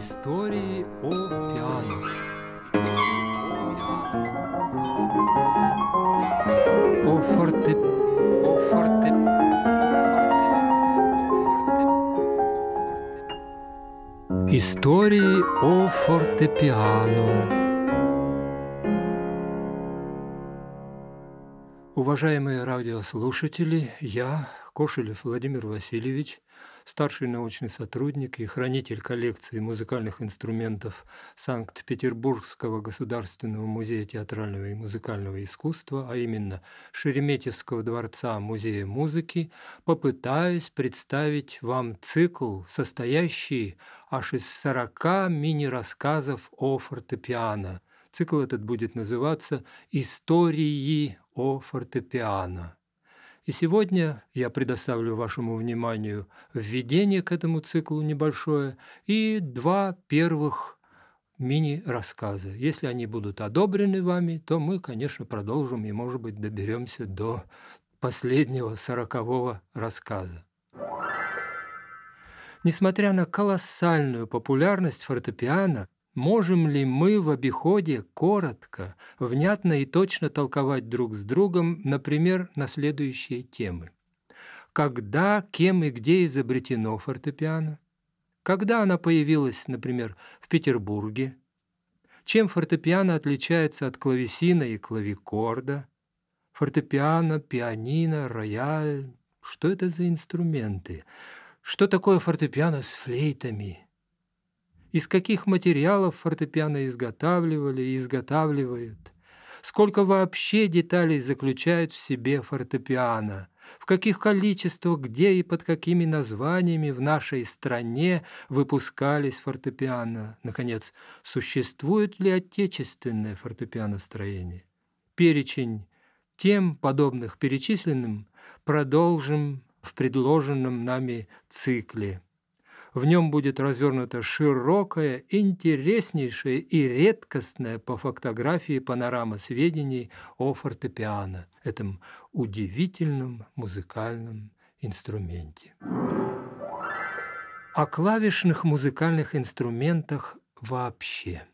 Истории о пиано. О форте... О форте... Истории о фортепиано. Уважаемые радиослушатели, я, Кошелев Владимир Васильевич, старший научный сотрудник и хранитель коллекции музыкальных инструментов Санкт-Петербургского государственного музея театрального и музыкального искусства, а именно Шереметьевского дворца Музея музыки, попытаюсь представить вам цикл, состоящий аж из 40 мини-рассказов о фортепиано. Цикл этот будет называться «Истории о фортепиано». И сегодня я предоставлю вашему вниманию введение к этому циклу небольшое и два первых мини-рассказа. Если они будут одобрены вами, то мы, конечно, продолжим и, может быть, доберемся до последнего сорокового рассказа. Несмотря на колоссальную популярность фортепиано, Можем ли мы в обиходе коротко, внятно и точно толковать друг с другом, например, на следующие темы? Когда, кем и где изобретено фортепиано? Когда она появилась, например, в Петербурге? Чем фортепиано отличается от клавесина и клавикорда? Фортепиано, пианино, рояль – что это за инструменты? Что такое фортепиано с флейтами? Из каких материалов фортепиано изготавливали и изготавливают, сколько вообще деталей заключает в себе фортепиано, в каких количествах, где и под какими названиями в нашей стране выпускались фортепиано. Наконец, существует ли отечественное фортепианостроение? Перечень тем, подобных перечисленным, продолжим в предложенном нами цикле. В нем будет развернута широкая, интереснейшая и редкостная по фотографии панорама сведений о фортепиано, этом удивительном музыкальном инструменте. О клавишных музыкальных инструментах вообще.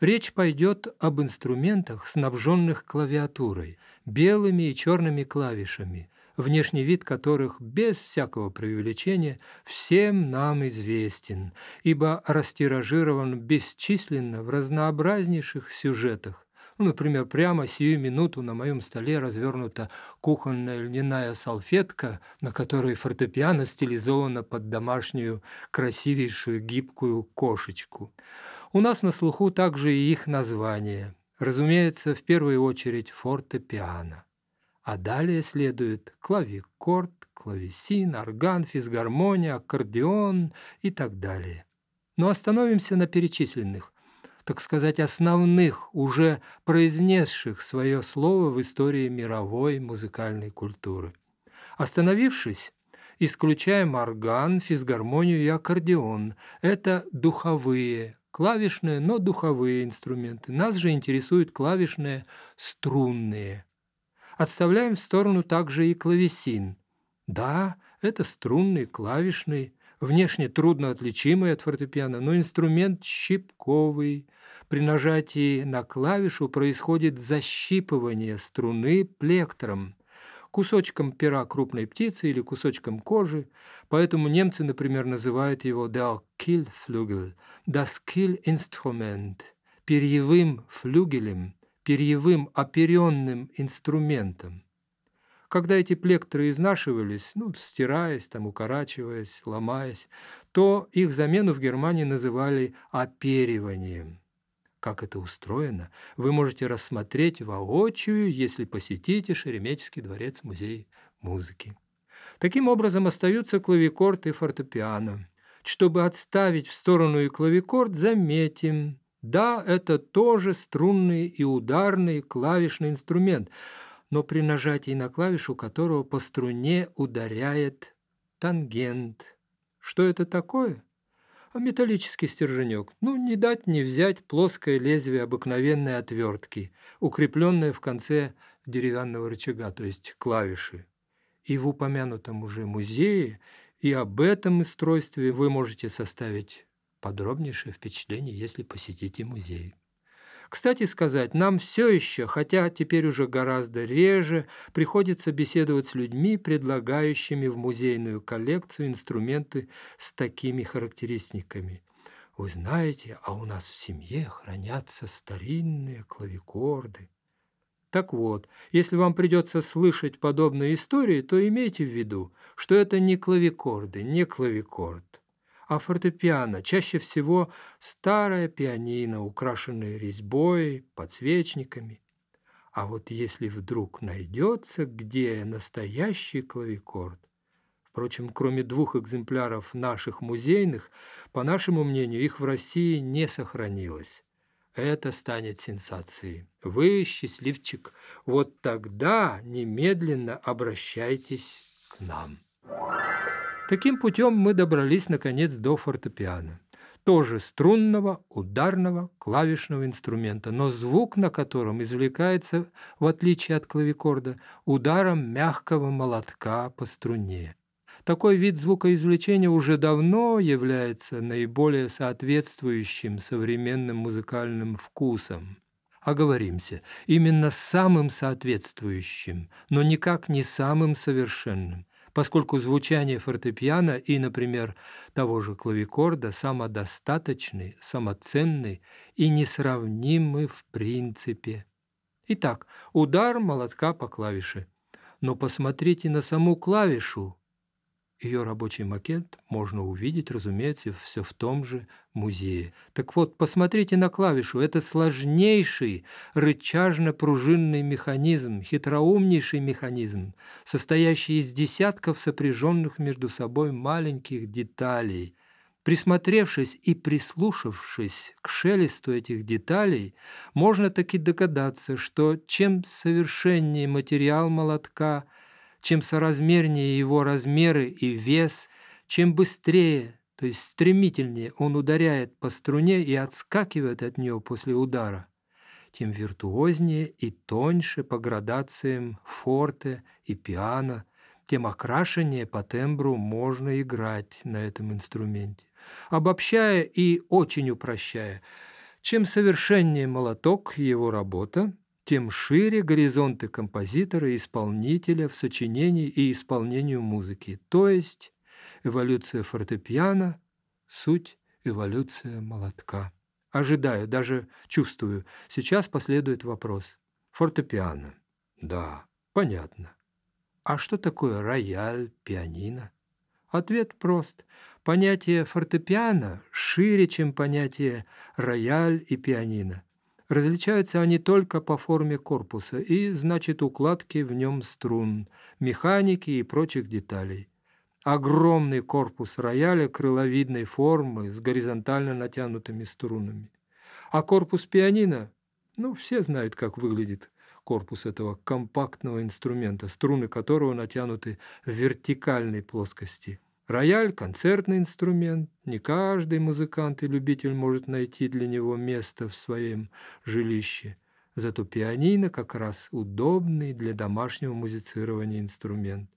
Речь пойдет об инструментах, снабженных клавиатурой, белыми и черными клавишами, внешний вид которых без всякого преувеличения всем нам известен, ибо растиражирован бесчисленно в разнообразнейших сюжетах. Ну, например, прямо сию минуту на моем столе развернута кухонная льняная салфетка, на которой фортепиано стилизовано под домашнюю красивейшую гибкую кошечку. У нас на слуху также и их название. Разумеется, в первую очередь фортепиано а далее следует клавикорд, клавесин, орган, физгармония, аккордеон и так далее. Но остановимся на перечисленных, так сказать, основных, уже произнесших свое слово в истории мировой музыкальной культуры. Остановившись, исключаем орган, физгармонию и аккордеон. Это духовые, клавишные, но духовые инструменты. Нас же интересуют клавишные струнные Отставляем в сторону также и клавесин. Да, это струнный, клавишный, внешне трудно отличимый от фортепиано, но инструмент щипковый. При нажатии на клавишу происходит защипывание струны плектром, кусочком пера крупной птицы или кусочком кожи, поэтому немцы, например, называют его der Killflügel, das Killinstrument, перьевым флюгелем, перьевым оперенным инструментом. Когда эти плектры изнашивались, ну, стираясь, там, укорачиваясь, ломаясь, то их замену в Германии называли опериванием. Как это устроено, вы можете рассмотреть воочию, если посетите Шереметьевский дворец-музей музыки. Таким образом остаются клавикорд и фортепиано. Чтобы отставить в сторону и клавикорд, заметим, да, это тоже струнный и ударный клавишный инструмент, но при нажатии на клавишу которого по струне ударяет тангент. Что это такое? А металлический стерженек. Ну, не дать не взять плоское лезвие обыкновенной отвертки, укрепленное в конце деревянного рычага, то есть клавиши. И в упомянутом уже музее и об этом устройстве вы можете составить подробнейшее впечатление, если посетите музей. Кстати сказать, нам все еще, хотя теперь уже гораздо реже, приходится беседовать с людьми, предлагающими в музейную коллекцию инструменты с такими характеристиками. Вы знаете, а у нас в семье хранятся старинные клавикорды. Так вот, если вам придется слышать подобные истории, то имейте в виду, что это не клавикорды, не клавикорд, а фортепиано, чаще всего старое пианино, украшенное резьбой, подсвечниками. А вот если вдруг найдется, где настоящий клавикорд, впрочем, кроме двух экземпляров наших музейных, по нашему мнению, их в России не сохранилось это станет сенсацией. Вы, счастливчик, вот тогда немедленно обращайтесь к нам. Таким путем мы добрались, наконец, до фортепиано. Тоже струнного, ударного, клавишного инструмента, но звук на котором извлекается, в отличие от клавикорда, ударом мягкого молотка по струне. Такой вид звукоизвлечения уже давно является наиболее соответствующим современным музыкальным вкусам. Оговоримся, именно самым соответствующим, но никак не самым совершенным, поскольку звучание фортепиано и, например, того же клавикорда самодостаточны, самоценны и несравнимы в принципе. Итак, удар молотка по клавише. Но посмотрите на саму клавишу, ее рабочий макет можно увидеть, разумеется, все в том же музее. Так вот, посмотрите на клавишу. Это сложнейший рычажно-пружинный механизм, хитроумнейший механизм, состоящий из десятков сопряженных между собой маленьких деталей. Присмотревшись и прислушавшись к шелесту этих деталей, можно таки догадаться, что чем совершеннее материал молотка – чем соразмернее его размеры и вес, чем быстрее, то есть стремительнее он ударяет по струне и отскакивает от нее после удара, тем виртуознее и тоньше по градациям форте и пиано, тем окрашеннее по тембру можно играть на этом инструменте. Обобщая и очень упрощая, чем совершеннее молоток его работа, тем шире горизонты композитора и исполнителя в сочинении и исполнению музыки, то есть эволюция фортепиано – суть эволюция молотка. Ожидаю, даже чувствую, сейчас последует вопрос. Фортепиано. Да, понятно. А что такое рояль, пианино? Ответ прост. Понятие фортепиано шире, чем понятие рояль и пианино. Различаются они только по форме корпуса и, значит, укладки в нем струн, механики и прочих деталей. Огромный корпус рояля крыловидной формы с горизонтально натянутыми струнами. А корпус пианино, ну, все знают, как выглядит корпус этого компактного инструмента, струны которого натянуты в вертикальной плоскости. Рояль – концертный инструмент. Не каждый музыкант и любитель может найти для него место в своем жилище. Зато пианино как раз удобный для домашнего музицирования инструмент.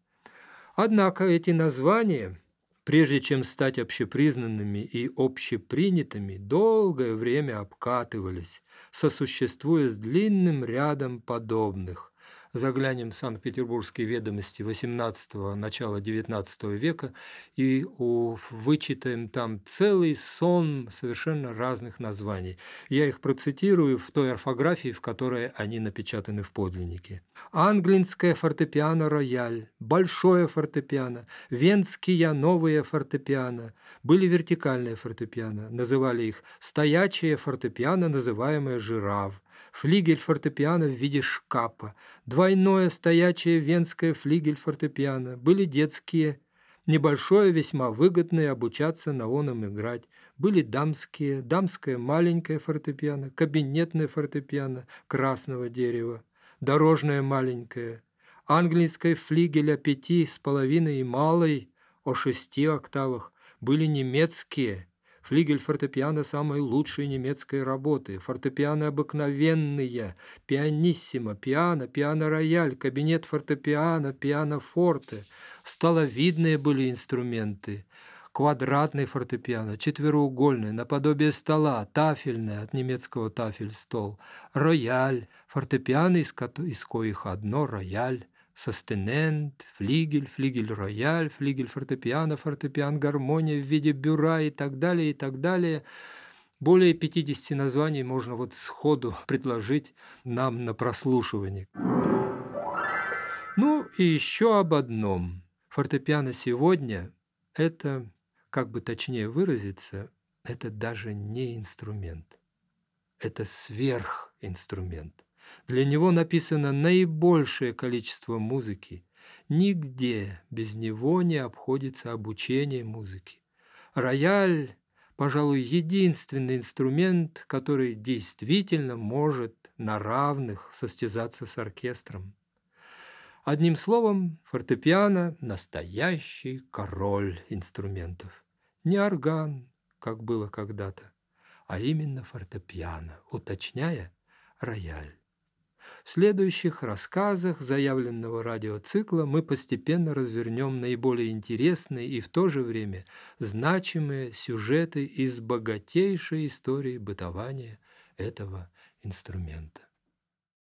Однако эти названия, прежде чем стать общепризнанными и общепринятыми, долгое время обкатывались, сосуществуя с длинным рядом подобных – заглянем в Санкт-Петербургские ведомости XVIII – начала XIX века и вычитаем там целый сон совершенно разных названий. Я их процитирую в той орфографии, в которой они напечатаны в подлиннике. Англинское фортепиано-рояль, большое фортепиано, венские новые фортепиано, были вертикальные фортепиано, называли их стоячее фортепиано, называемое жираф, флигель фортепиано в виде шкапа, двойное стоячее венское флигель фортепиано, были детские, небольшое, весьма выгодное обучаться на оном играть, были дамские, дамское маленькое фортепиано, кабинетное фортепиано красного дерева, дорожное маленькое, английское флигеля пяти с половиной и малой о шести октавах, были немецкие, Флигель фортепиано самой лучшей немецкой работы, фортепиано обыкновенные, пианиссимо, пиано, пиано-рояль, кабинет фортепиано, пиано-форте. Столовидные были инструменты, квадратный фортепиано, четвероугольный, наподобие стола, тафельный, от немецкого тафель – стол, рояль, фортепиано, из, из коих одно рояль, состенент, флигель, флигель-рояль, флигель-фортепиано, фортепиан-гармония в виде бюра и так далее, и так далее. Более 50 названий можно вот сходу предложить нам на прослушивание. Ну и еще об одном. Фортепиано сегодня – это, как бы точнее выразиться, это даже не инструмент. Это сверхинструмент. Для него написано наибольшее количество музыки. Нигде без него не обходится обучение музыки. Рояль, пожалуй, единственный инструмент, который действительно может на равных состязаться с оркестром. Одним словом, фортепиано – настоящий король инструментов. Не орган, как было когда-то, а именно фортепиано, уточняя рояль. В следующих рассказах заявленного радиоцикла мы постепенно развернем наиболее интересные и в то же время значимые сюжеты из богатейшей истории бытования этого инструмента.